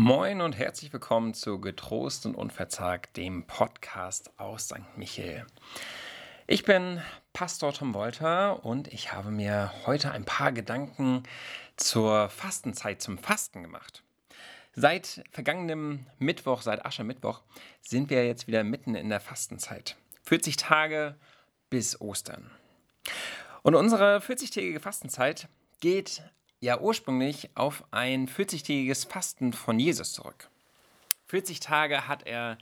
Moin und herzlich willkommen zu Getrost und Unverzagt, dem Podcast aus St. Michel. Ich bin Pastor Tom Wolter und ich habe mir heute ein paar Gedanken zur Fastenzeit, zum Fasten gemacht. Seit vergangenem Mittwoch, seit Aschermittwoch, sind wir jetzt wieder mitten in der Fastenzeit. 40 Tage bis Ostern. Und unsere 40-tägige Fastenzeit geht ja ursprünglich auf ein 40-tägiges Fasten von Jesus zurück. 40 Tage hat er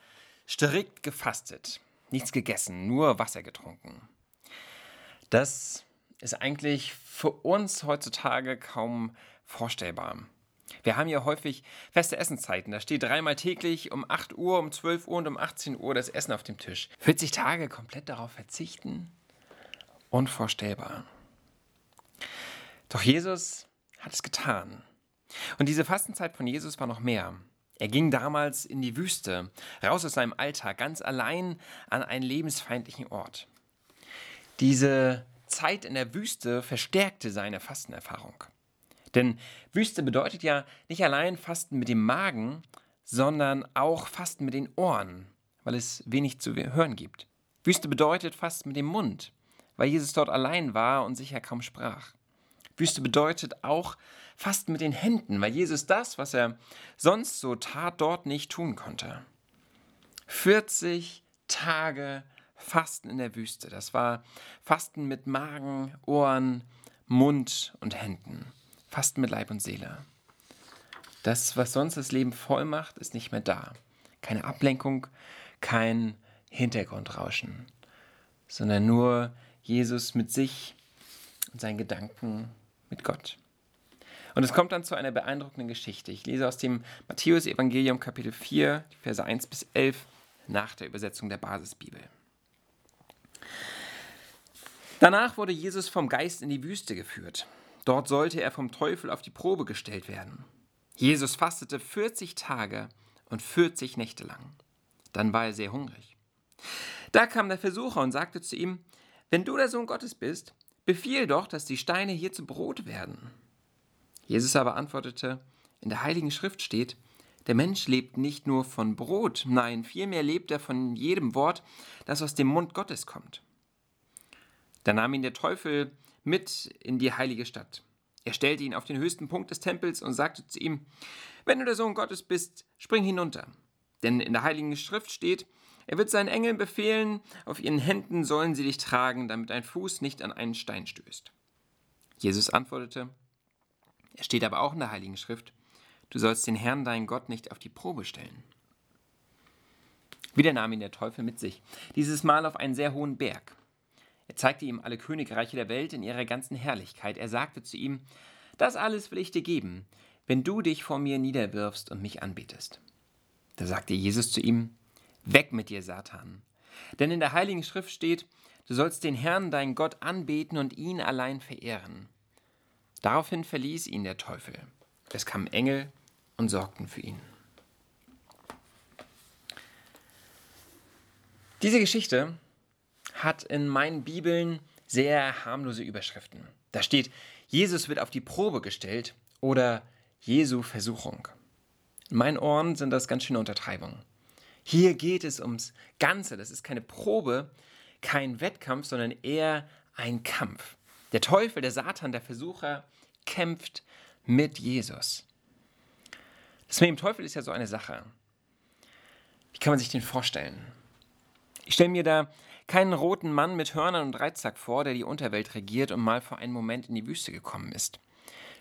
strikt gefastet, nichts gegessen, nur Wasser getrunken. Das ist eigentlich für uns heutzutage kaum vorstellbar. Wir haben ja häufig feste Essenszeiten. Da steht dreimal täglich um 8 Uhr, um 12 Uhr und um 18 Uhr das Essen auf dem Tisch. 40 Tage komplett darauf verzichten? Unvorstellbar. Doch Jesus hat es getan. Und diese Fastenzeit von Jesus war noch mehr. Er ging damals in die Wüste, raus aus seinem Alltag, ganz allein an einen lebensfeindlichen Ort. Diese Zeit in der Wüste verstärkte seine Fastenerfahrung. Denn Wüste bedeutet ja nicht allein Fasten mit dem Magen, sondern auch Fasten mit den Ohren, weil es wenig zu hören gibt. Wüste bedeutet Fasten mit dem Mund, weil Jesus dort allein war und sicher kaum sprach. Wüste bedeutet auch Fasten mit den Händen, weil Jesus das, was er sonst so tat, dort nicht tun konnte. 40 Tage Fasten in der Wüste. Das war Fasten mit Magen, Ohren, Mund und Händen. Fasten mit Leib und Seele. Das, was sonst das Leben voll macht, ist nicht mehr da. Keine Ablenkung, kein Hintergrundrauschen, sondern nur Jesus mit sich und seinen Gedanken mit Gott. Und es kommt dann zu einer beeindruckenden Geschichte. Ich lese aus dem Matthäus-Evangelium Kapitel 4, Verse 1 bis 11 nach der Übersetzung der Basisbibel. Danach wurde Jesus vom Geist in die Wüste geführt. Dort sollte er vom Teufel auf die Probe gestellt werden. Jesus fastete 40 Tage und 40 Nächte lang. Dann war er sehr hungrig. Da kam der Versucher und sagte zu ihm, wenn du der Sohn Gottes bist, Befiehl doch, dass die Steine hier zu Brot werden. Jesus aber antwortete, in der Heiligen Schrift steht, der Mensch lebt nicht nur von Brot, nein, vielmehr lebt er von jedem Wort, das aus dem Mund Gottes kommt. Da nahm ihn der Teufel mit in die heilige Stadt. Er stellte ihn auf den höchsten Punkt des Tempels und sagte zu ihm, wenn du der Sohn Gottes bist, spring hinunter. Denn in der Heiligen Schrift steht, er wird seinen Engeln befehlen, auf ihren Händen sollen sie dich tragen, damit dein Fuß nicht an einen Stein stößt. Jesus antwortete, es steht aber auch in der Heiligen Schrift, du sollst den Herrn, deinen Gott, nicht auf die Probe stellen. Wieder nahm ihn der Teufel mit sich, dieses Mal auf einen sehr hohen Berg. Er zeigte ihm alle Königreiche der Welt in ihrer ganzen Herrlichkeit. Er sagte zu ihm, das alles will ich dir geben, wenn du dich vor mir niederwirfst und mich anbetest. Da sagte Jesus zu ihm, Weg mit dir, Satan. Denn in der Heiligen Schrift steht, du sollst den Herrn, deinen Gott, anbeten und ihn allein verehren. Daraufhin verließ ihn der Teufel. Es kamen Engel und sorgten für ihn. Diese Geschichte hat in meinen Bibeln sehr harmlose Überschriften. Da steht, Jesus wird auf die Probe gestellt oder Jesu Versuchung. In meinen Ohren sind das ganz schöne Untertreibungen. Hier geht es ums Ganze. Das ist keine Probe, kein Wettkampf, sondern eher ein Kampf. Der Teufel, der Satan, der Versucher kämpft mit Jesus. Das mit dem Teufel ist ja so eine Sache. Wie kann man sich den vorstellen? Ich stelle mir da keinen roten Mann mit Hörnern und Reizsack vor, der die Unterwelt regiert und mal für einen Moment in die Wüste gekommen ist.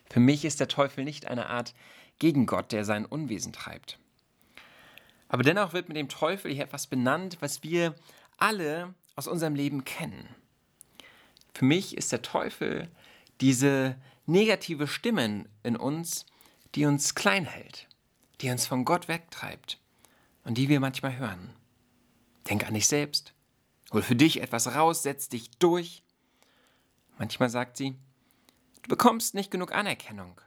Für mich ist der Teufel nicht eine Art Gegengott, der sein Unwesen treibt. Aber dennoch wird mit dem Teufel hier etwas benannt, was wir alle aus unserem Leben kennen. Für mich ist der Teufel diese negative Stimme in uns, die uns klein hält, die uns von Gott wegtreibt und die wir manchmal hören. Denk an dich selbst, hol für dich etwas raus, setz dich durch. Manchmal sagt sie, du bekommst nicht genug Anerkennung,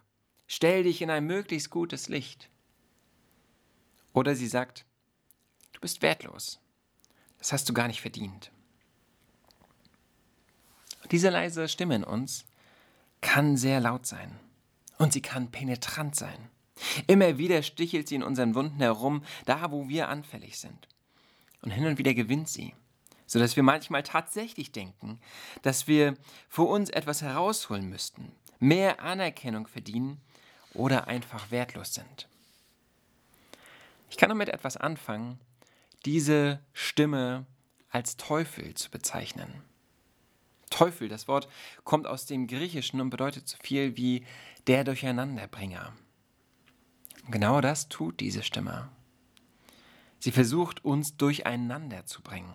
stell dich in ein möglichst gutes Licht. Oder sie sagt, du bist wertlos. Das hast du gar nicht verdient. Diese leise Stimme in uns kann sehr laut sein. Und sie kann penetrant sein. Immer wieder stichelt sie in unseren Wunden herum, da wo wir anfällig sind. Und hin und wieder gewinnt sie, sodass wir manchmal tatsächlich denken, dass wir vor uns etwas herausholen müssten, mehr Anerkennung verdienen oder einfach wertlos sind. Ich kann damit etwas anfangen, diese Stimme als Teufel zu bezeichnen. Teufel, das Wort kommt aus dem Griechischen und bedeutet so viel wie der Durcheinanderbringer. Genau das tut diese Stimme. Sie versucht uns durcheinander zu bringen.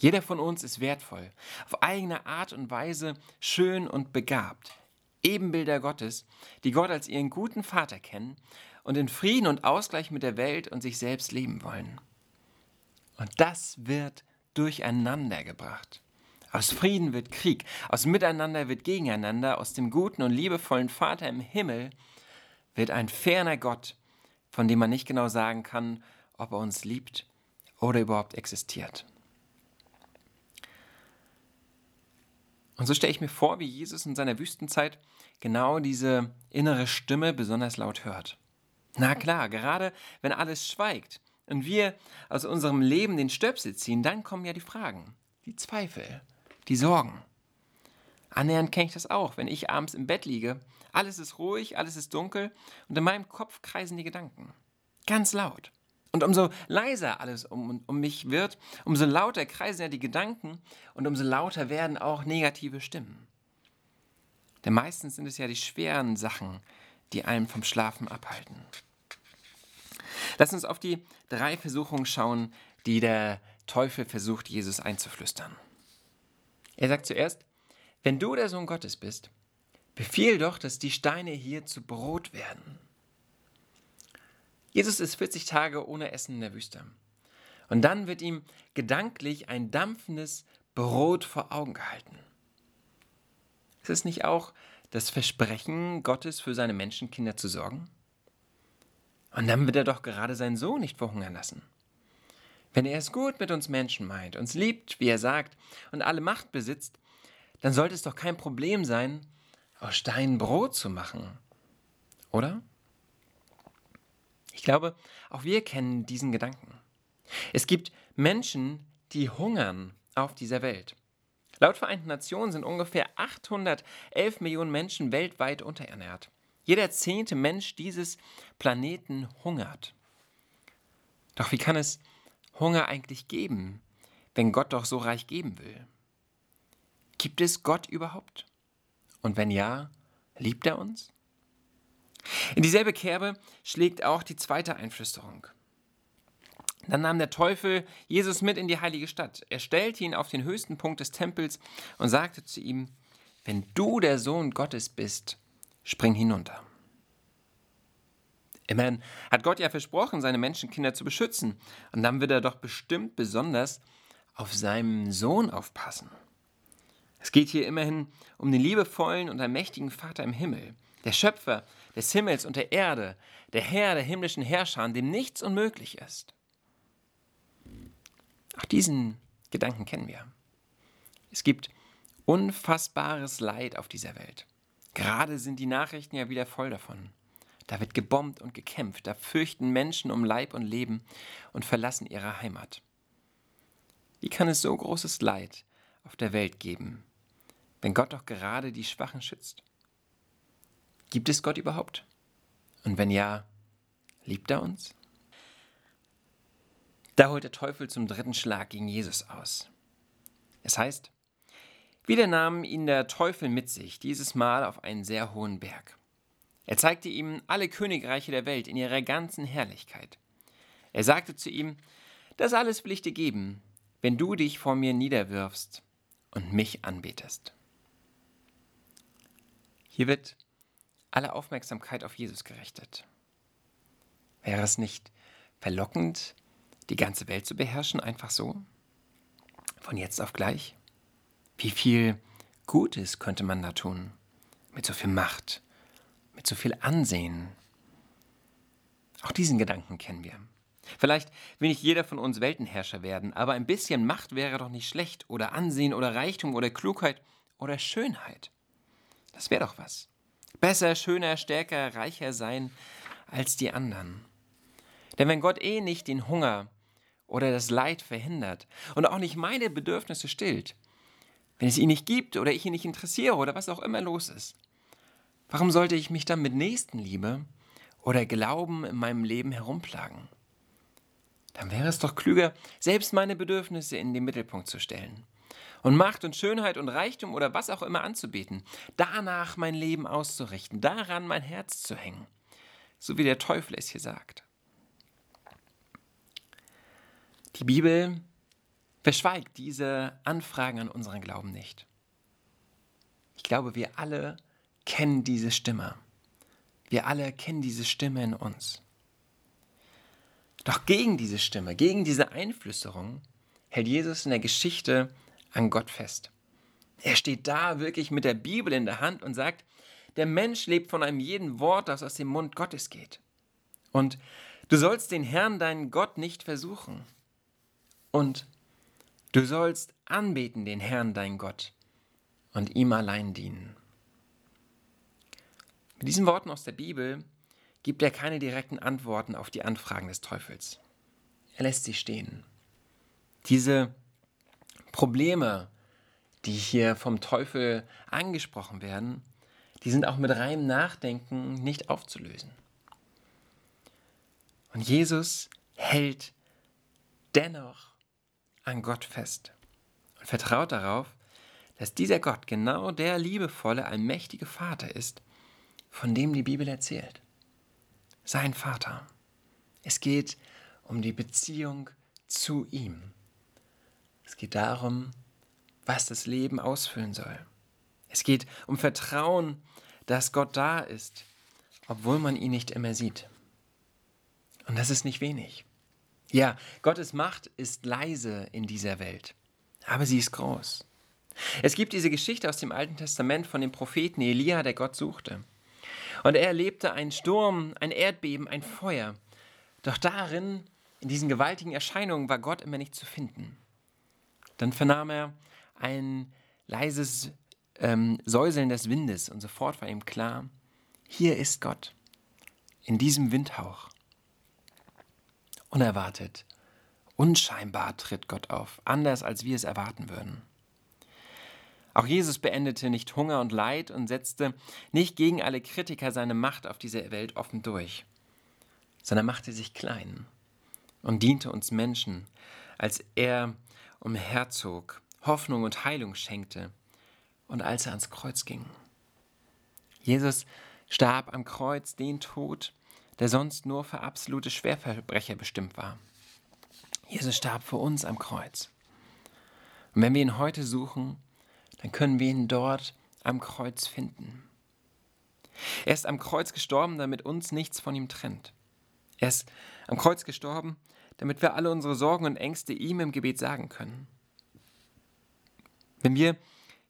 Jeder von uns ist wertvoll, auf eigene Art und Weise schön und begabt. Ebenbilder Gottes, die Gott als ihren guten Vater kennen und in Frieden und Ausgleich mit der Welt und sich selbst leben wollen. Und das wird durcheinander gebracht. Aus Frieden wird Krieg, aus Miteinander wird Gegeneinander, aus dem guten und liebevollen Vater im Himmel wird ein ferner Gott, von dem man nicht genau sagen kann, ob er uns liebt oder überhaupt existiert. Und so stelle ich mir vor, wie Jesus in seiner Wüstenzeit genau diese innere Stimme besonders laut hört. Na klar, gerade wenn alles schweigt und wir aus unserem Leben den Stöpsel ziehen, dann kommen ja die Fragen, die Zweifel, die Sorgen. Annähernd kenne ich das auch, wenn ich abends im Bett liege. Alles ist ruhig, alles ist dunkel und in meinem Kopf kreisen die Gedanken. Ganz laut. Und umso leiser alles um, um mich wird, umso lauter kreisen ja die Gedanken und umso lauter werden auch negative Stimmen. Denn meistens sind es ja die schweren Sachen, die einen vom Schlafen abhalten. Lass uns auf die drei Versuchungen schauen, die der Teufel versucht, Jesus einzuflüstern. Er sagt zuerst, wenn du der Sohn Gottes bist, befiehl doch, dass die Steine hier zu Brot werden. Jesus ist 40 Tage ohne Essen in der Wüste. Und dann wird ihm gedanklich ein dampfendes Brot vor Augen gehalten. Ist es nicht auch das Versprechen Gottes für seine Menschenkinder zu sorgen? Und dann wird er doch gerade seinen Sohn nicht verhungern lassen. Wenn er es gut mit uns Menschen meint, uns liebt, wie er sagt, und alle Macht besitzt, dann sollte es doch kein Problem sein, aus Steinen Brot zu machen. Oder? Ich glaube, auch wir kennen diesen Gedanken. Es gibt Menschen, die hungern auf dieser Welt. Laut Vereinten Nationen sind ungefähr 811 Millionen Menschen weltweit unterernährt. Jeder zehnte Mensch dieses Planeten hungert. Doch wie kann es Hunger eigentlich geben, wenn Gott doch so reich geben will? Gibt es Gott überhaupt? Und wenn ja, liebt er uns? In dieselbe Kerbe schlägt auch die zweite Einflüsterung. Dann nahm der Teufel Jesus mit in die heilige Stadt. Er stellte ihn auf den höchsten Punkt des Tempels und sagte zu ihm, wenn du der Sohn Gottes bist, spring hinunter. Immerhin hat Gott ja versprochen, seine Menschenkinder zu beschützen. Und dann wird er doch bestimmt besonders auf seinen Sohn aufpassen. Es geht hier immerhin um den liebevollen und allmächtigen Vater im Himmel, der Schöpfer des Himmels und der Erde, der Herr der himmlischen Herrscher, dem nichts unmöglich ist. Auch diesen Gedanken kennen wir. Es gibt unfassbares Leid auf dieser Welt. Gerade sind die Nachrichten ja wieder voll davon. Da wird gebombt und gekämpft, da fürchten Menschen um Leib und Leben und verlassen ihre Heimat. Wie kann es so großes Leid auf der Welt geben, wenn Gott doch gerade die Schwachen schützt? Gibt es Gott überhaupt? Und wenn ja, liebt er uns? Da holt der Teufel zum dritten Schlag gegen Jesus aus. Es heißt, wieder nahm ihn der Teufel mit sich, dieses Mal auf einen sehr hohen Berg. Er zeigte ihm alle Königreiche der Welt in ihrer ganzen Herrlichkeit. Er sagte zu ihm, das alles will ich dir geben, wenn du dich vor mir niederwirfst und mich anbetest. Hier wird alle Aufmerksamkeit auf Jesus gerichtet. Wäre es nicht verlockend, die ganze Welt zu beherrschen, einfach so? Von jetzt auf gleich? Wie viel Gutes könnte man da tun? Mit so viel Macht, mit so viel Ansehen. Auch diesen Gedanken kennen wir. Vielleicht will nicht jeder von uns Weltenherrscher werden, aber ein bisschen Macht wäre doch nicht schlecht, oder Ansehen oder Reichtum oder Klugheit oder Schönheit. Das wäre doch was. Besser, schöner, stärker, reicher sein als die anderen. Denn wenn Gott eh nicht den Hunger oder das Leid verhindert und auch nicht meine Bedürfnisse stillt, wenn es ihn nicht gibt oder ich ihn nicht interessiere oder was auch immer los ist, warum sollte ich mich dann mit Nächstenliebe oder Glauben in meinem Leben herumplagen? Dann wäre es doch klüger, selbst meine Bedürfnisse in den Mittelpunkt zu stellen und Macht und Schönheit und Reichtum oder was auch immer anzubeten, danach mein Leben auszurichten, daran mein Herz zu hängen, so wie der Teufel es hier sagt. Die Bibel verschweigt diese Anfragen an unseren Glauben nicht. Ich glaube, wir alle kennen diese Stimme. Wir alle kennen diese Stimme in uns. Doch gegen diese Stimme, gegen diese Einflüsterung hält Jesus in der Geschichte an Gott fest. Er steht da wirklich mit der Bibel in der Hand und sagt, der Mensch lebt von einem jeden Wort, das aus dem Mund Gottes geht. Und du sollst den Herrn, deinen Gott, nicht versuchen. Und du sollst anbeten den Herrn, deinen Gott, und ihm allein dienen. Mit diesen Worten aus der Bibel gibt er keine direkten Antworten auf die Anfragen des Teufels. Er lässt sie stehen. Diese Probleme, die hier vom Teufel angesprochen werden, die sind auch mit reinem Nachdenken nicht aufzulösen. Und Jesus hält dennoch an Gott fest und vertraut darauf, dass dieser Gott genau der liebevolle, allmächtige Vater ist, von dem die Bibel erzählt. Sein Vater. Es geht um die Beziehung zu ihm. Es geht darum, was das Leben ausfüllen soll. Es geht um Vertrauen, dass Gott da ist, obwohl man ihn nicht immer sieht. Und das ist nicht wenig. Ja, Gottes Macht ist leise in dieser Welt, aber sie ist groß. Es gibt diese Geschichte aus dem Alten Testament von dem Propheten Elia, der Gott suchte. Und er erlebte einen Sturm, ein Erdbeben, ein Feuer. Doch darin, in diesen gewaltigen Erscheinungen, war Gott immer nicht zu finden. Dann vernahm er ein leises ähm, Säuseln des Windes und sofort war ihm klar, hier ist Gott, in diesem Windhauch. Unerwartet, unscheinbar tritt Gott auf, anders als wir es erwarten würden. Auch Jesus beendete nicht Hunger und Leid und setzte nicht gegen alle Kritiker seine Macht auf dieser Welt offen durch, sondern machte sich klein und diente uns Menschen, als er umherzog, Hoffnung und Heilung schenkte und als er ans Kreuz ging. Jesus starb am Kreuz den Tod, der sonst nur für absolute Schwerverbrecher bestimmt war. Jesus starb für uns am Kreuz. Und wenn wir ihn heute suchen, dann können wir ihn dort am Kreuz finden. Er ist am Kreuz gestorben, damit uns nichts von ihm trennt. Er ist am Kreuz gestorben, damit wir alle unsere Sorgen und Ängste ihm im Gebet sagen können. Wenn wir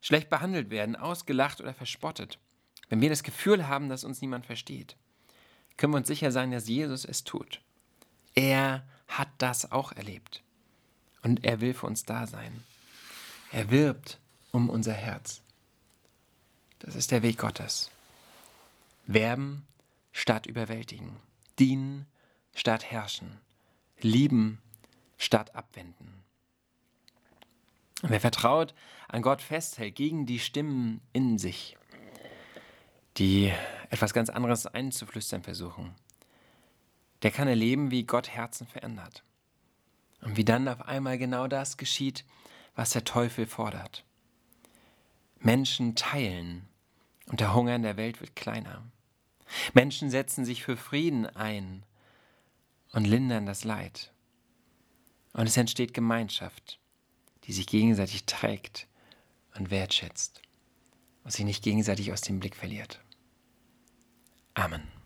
schlecht behandelt werden, ausgelacht oder verspottet, wenn wir das Gefühl haben, dass uns niemand versteht, können wir uns sicher sein, dass Jesus es tut. Er hat das auch erlebt. Und er will für uns da sein. Er wirbt um unser Herz. Das ist der Weg Gottes. Werben statt überwältigen. Dienen statt herrschen lieben statt abwenden. Wer vertraut, an Gott festhält gegen die Stimmen in sich, die etwas ganz anderes einzuflüstern versuchen, der kann erleben, wie Gott Herzen verändert. Und wie dann auf einmal genau das geschieht, was der Teufel fordert. Menschen teilen und der Hunger in der Welt wird kleiner. Menschen setzen sich für Frieden ein und lindern das Leid. Und es entsteht Gemeinschaft, die sich gegenseitig trägt und wertschätzt und sich nicht gegenseitig aus dem Blick verliert. Amen.